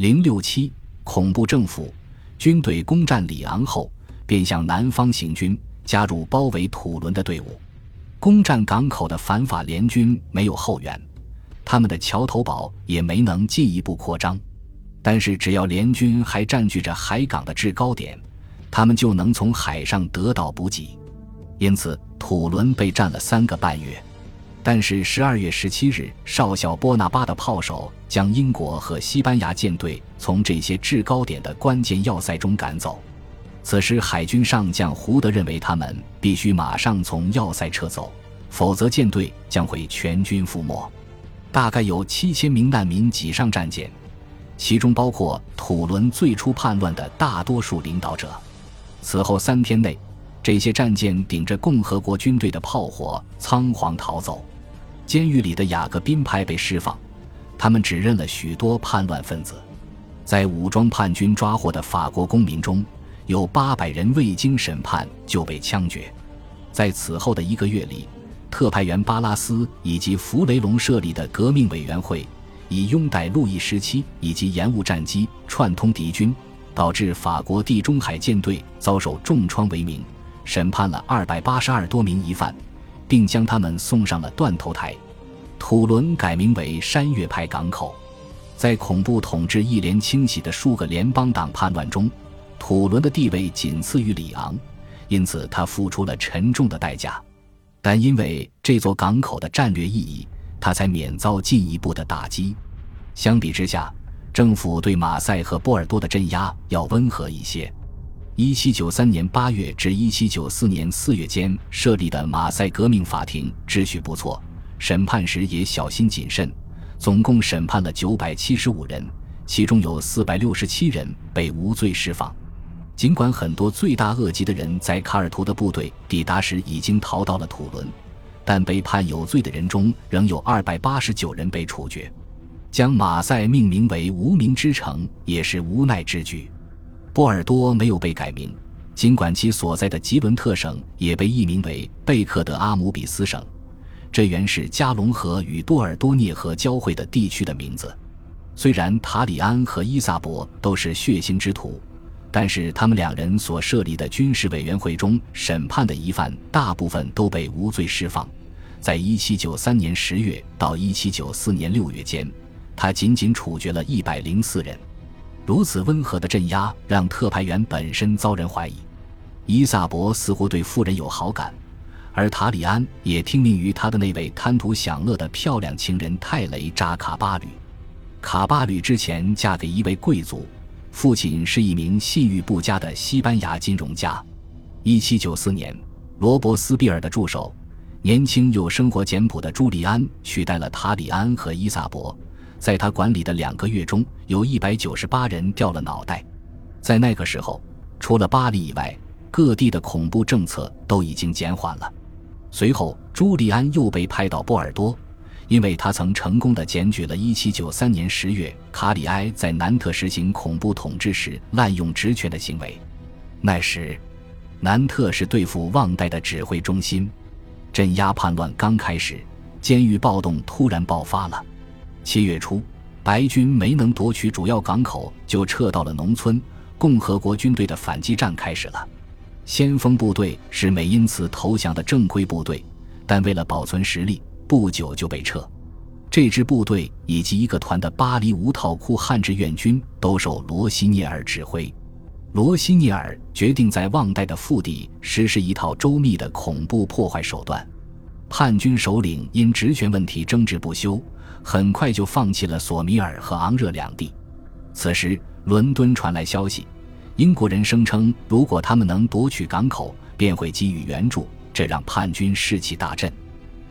零六七恐怖政府军队攻占里昂后，便向南方行军，加入包围土伦的队伍。攻占港口的反法联军没有后援，他们的桥头堡也没能进一步扩张。但是，只要联军还占据着海港的制高点，他们就能从海上得到补给。因此，土伦被占了三个半月。但是，十二月十七日，少校波拿巴的炮手将英国和西班牙舰队从这些制高点的关键要塞中赶走。此时，海军上将胡德认为他们必须马上从要塞撤走，否则舰队将会全军覆没。大概有七千名难民挤上战舰。其中包括土伦最初叛乱的大多数领导者。此后三天内，这些战舰顶着共和国军队的炮火仓皇逃走。监狱里的雅各宾派被释放，他们指认了许多叛乱分子。在武装叛军抓获的法国公民中，有八百人未经审判就被枪决。在此后的一个月里，特派员巴拉斯以及弗雷龙设立的革命委员会。以拥戴路易十七以及延误战机串通敌军，导致法国地中海舰队遭受重创为名，审判了二百八十二多名疑犯，并将他们送上了断头台。土伦改名为山岳派港口。在恐怖统治一连清洗的数个联邦党叛乱中，土伦的地位仅次于里昂，因此他付出了沉重的代价。但因为这座港口的战略意义。他才免遭进一步的打击。相比之下，政府对马赛和波尔多的镇压要温和一些。一七九三年八月至一七九四年四月间设立的马赛革命法庭秩序不错，审判时也小心谨慎，总共审判了九百七十五人，其中有四百六十七人被无罪释放。尽管很多罪大恶极的人在卡尔图的部队抵达时已经逃到了土伦。但被判有罪的人中，仍有二百八十九人被处决。将马赛命名为“无名之城”也是无奈之举。波尔多没有被改名，尽管其所在的吉伦特省也被易名为贝克德阿姆比斯省，这原是加龙河与多尔多涅河交汇的地区的名字。虽然塔里安和伊萨博都是血腥之徒，但是他们两人所设立的军事委员会中审判的疑犯，大部分都被无罪释放。在一七九三年十月到一七九四年六月间，他仅仅处决了一百零四人。如此温和的镇压让特派员本身遭人怀疑。伊萨博似乎对夫人有好感，而塔里安也听命于他的那位贪图享乐的漂亮情人泰雷扎卡巴吕。卡巴吕之前嫁给一位贵族，父亲是一名信誉不佳的西班牙金融家。一七九四年，罗伯斯庇尔的助手。年轻又生活简朴的朱利安取代了塔里安和伊萨博，在他管理的两个月中，有一百九十八人掉了脑袋。在那个时候，除了巴黎以外，各地的恐怖政策都已经减缓了。随后，朱利安又被派到波尔多，因为他曾成功的检举了1793年10月卡里埃在南特实行恐怖统治时滥用职权的行为。那时，南特是对付旺代的指挥中心。镇压叛乱刚开始，监狱暴动突然爆发了。七月初，白军没能夺取主要港口，就撤到了农村。共和国军队的反击战开始了。先锋部队是美因茨投降的正规部队，但为了保存实力，不久就被撤。这支部队以及一个团的巴黎无套库汉志愿军都受罗西涅尔指挥。罗西涅尔决定在旺代的腹地实施一套周密的恐怖破坏手段。叛军首领因职权问题争执不休，很快就放弃了索米尔和昂热两地。此时，伦敦传来消息，英国人声称，如果他们能夺取港口，便会给予援助，这让叛军士气大振。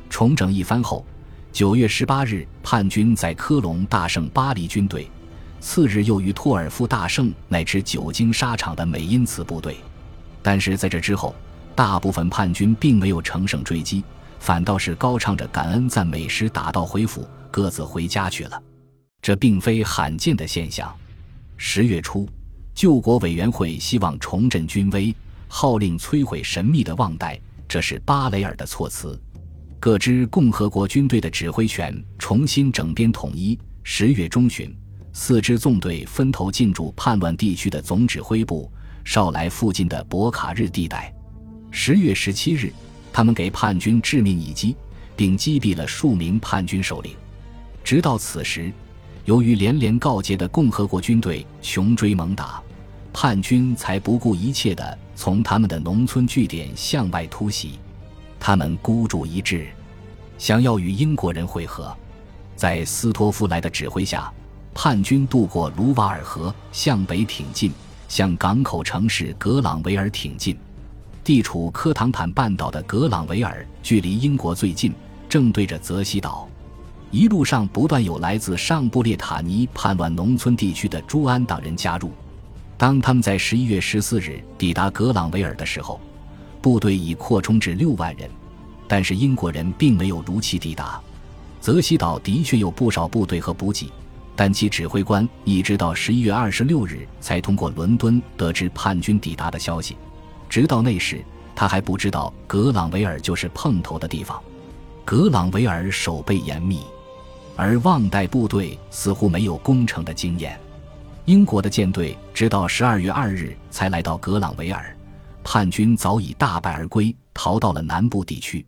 重整一番后，九月十八日，叛军在科隆大胜巴黎军队。次日又于托尔夫大胜乃至久经沙场的美因茨部队，但是在这之后，大部分叛军并没有乘胜追击，反倒是高唱着感恩赞美时打道回府，各自回家去了。这并非罕见的现象。十月初，救国委员会希望重振军威，号令摧毁神秘的旺代，这是巴雷尔的措辞。各支共和国军队的指挥权重新整编统一。十月中旬。四支纵队分头进驻叛乱地区的总指挥部少莱附近的博卡日地带。十月十七日，他们给叛军致命一击，并击毙了数名叛军首领。直到此时，由于连连告捷的共和国军队穷追猛打，叛军才不顾一切地从他们的农村据点向外突袭。他们孤注一掷，想要与英国人会合。在斯托夫莱的指挥下，叛军渡过卢瓦尔河，向北挺进，向港口城市格朗维尔挺进。地处科唐坦半岛的格朗维尔距离英国最近，正对着泽西岛。一路上不断有来自上布列塔尼叛乱农村地区的朱安党人加入。当他们在十一月十四日抵达格朗维尔的时候，部队已扩充至六万人，但是英国人并没有如期抵达。泽西岛的确有不少部队和补给，但其指挥官一直到十一月二十六日才通过伦敦得知叛军抵达的消息。直到那时，他还不知道格朗维尔就是碰头的地方。格朗维尔守备严密，而旺代部队似乎没有攻城的经验。英国的舰队直到十二月二日才来到格朗维尔。叛军早已大败而归，逃到了南部地区。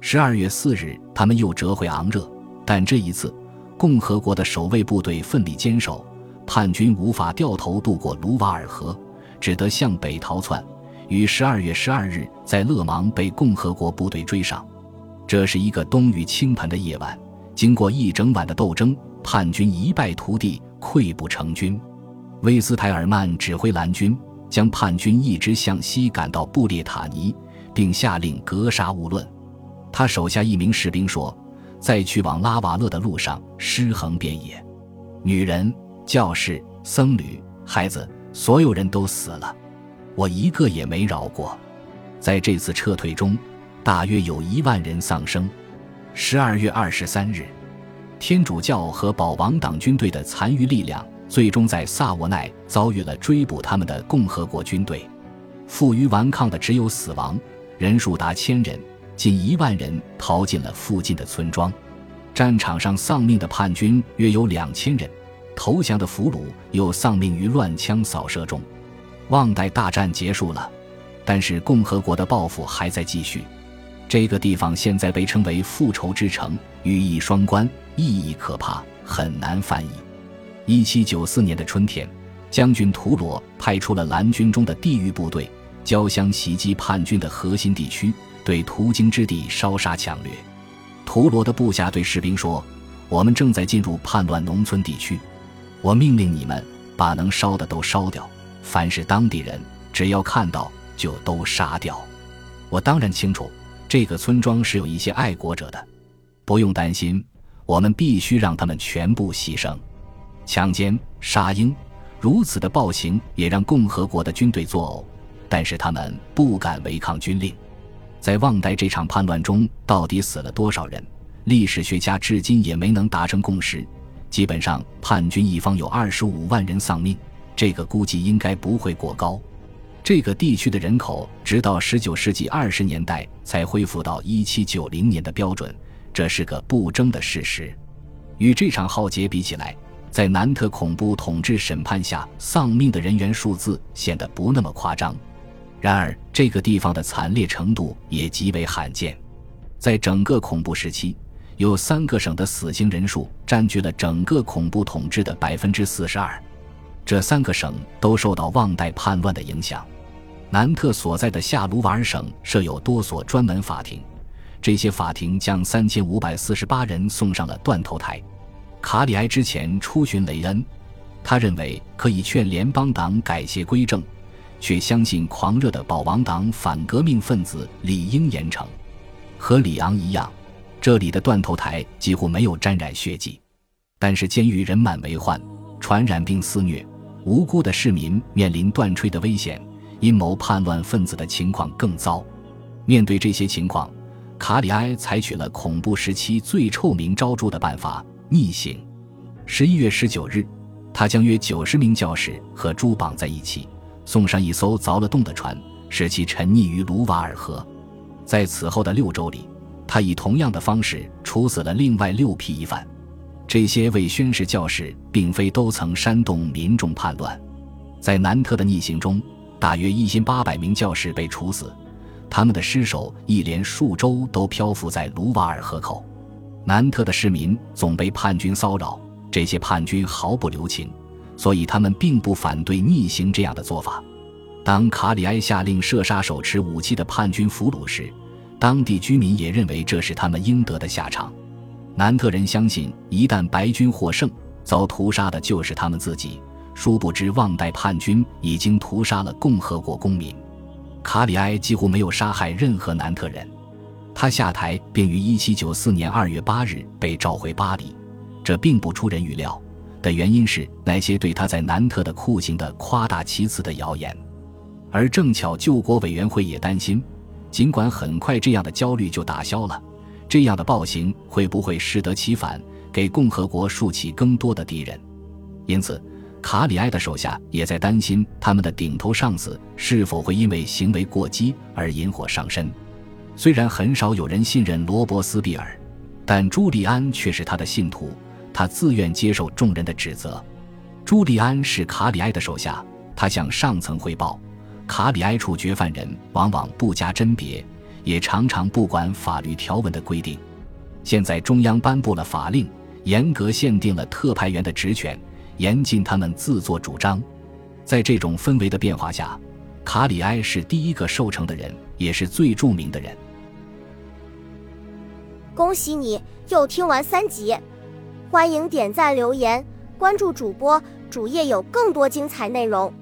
十二月四日，他们又折回昂热，但这一次，共和国的守卫部队奋力坚守，叛军无法掉头渡过卢瓦尔河，只得向北逃窜。于十二月十二日，在勒芒被共和国部队追上。这是一个冬雨倾盆的夜晚，经过一整晚的斗争，叛军一败涂地，溃不成军。威斯泰尔曼指挥蓝军。将叛军一直向西赶到布列塔尼，并下令格杀勿论。他手下一名士兵说：“在去往拉瓦勒的路上，尸横遍野，女人、教士、僧侣、孩子，所有人都死了，我一个也没饶过。”在这次撤退中，大约有一万人丧生。十二月二十三日，天主教和保王党军队的残余力量。最终在萨沃奈遭遇了追捕他们的共和国军队，负隅顽抗的只有死亡，人数达千人，近一万人逃进了附近的村庄。战场上丧命的叛军约有两千人，投降的俘虏又丧命于乱枪扫射中。旺代大战结束了，但是共和国的报复还在继续。这个地方现在被称为复仇之城，语义双关，意义可怕，很难翻译。一七九四年的春天，将军图罗派出了蓝军中的地狱部队，交相袭击叛军的核心地区，对途经之地烧杀抢掠。图罗的部下对士兵说：“我们正在进入叛乱农村地区，我命令你们把能烧的都烧掉，凡是当地人，只要看到就都杀掉。我当然清楚，这个村庄是有一些爱国者的，不用担心，我们必须让他们全部牺牲。”强奸、杀婴，如此的暴行也让共和国的军队作呕，但是他们不敢违抗军令。在旺代这场叛乱中，到底死了多少人？历史学家至今也没能达成共识。基本上，叛军一方有二十五万人丧命，这个估计应该不会过高。这个地区的人口直到十九世纪二十年代才恢复到一七九零年的标准，这是个不争的事实。与这场浩劫比起来，在南特恐怖统治审判下丧命的人员数字显得不那么夸张，然而这个地方的惨烈程度也极为罕见。在整个恐怖时期，有三个省的死刑人数占据了整个恐怖统治的百分之四十二。这三个省都受到旺代叛乱的影响。南特所在的夏卢瓦尔省设有多所专门法庭，这些法庭将三千五百四十八人送上了断头台。卡里埃之前出巡雷恩，他认为可以劝联邦党改邪归正，却相信狂热的保王党反革命分子理应严惩。和里昂一样，这里的断头台几乎没有沾染血迹，但是监狱人满为患，传染病肆虐，无辜的市民面临断炊的危险，阴谋叛乱分子的情况更糟。面对这些情况，卡里埃采取了恐怖时期最臭名昭著的办法。逆行。十一月十九日，他将约九十名教士和猪绑在一起，送上一艘凿了洞的船，使其沉溺于卢瓦尔河。在此后的六周里，他以同样的方式处死了另外六批疑犯。这些未宣誓教士并非都曾煽动民众叛乱。在南特的逆行中，大约一千八百名教士被处死，他们的尸首一连数周都漂浮在卢瓦尔河口。南特的市民总被叛军骚扰，这些叛军毫不留情，所以他们并不反对逆行这样的做法。当卡里埃下令射杀手持武器的叛军俘虏时，当地居民也认为这是他们应得的下场。南特人相信，一旦白军获胜，遭屠杀的就是他们自己。殊不知，旺代叛军已经屠杀了共和国公民。卡里埃几乎没有杀害任何南特人。他下台并于1794年2月8日被召回巴黎。这并不出人预料，的原因是那些对他在南特的酷刑的夸大其词的谣言。而正巧救国委员会也担心，尽管很快这样的焦虑就打消了，这样的暴行会不会适得其反，给共和国竖起更多的敌人？因此。卡里埃的手下也在担心，他们的顶头上司是否会因为行为过激而引火上身。虽然很少有人信任罗伯斯庇尔，但朱利安却是他的信徒，他自愿接受众人的指责。朱利安是卡里埃的手下，他向上层汇报，卡里埃处决犯人往往不加甄别，也常常不管法律条文的规定。现在中央颁布了法令，严格限定了特派员的职权。严禁他们自作主张。在这种氛围的变化下，卡里埃是第一个受惩的人，也是最著名的人。恭喜你又听完三集，欢迎点赞、留言、关注主播，主页有更多精彩内容。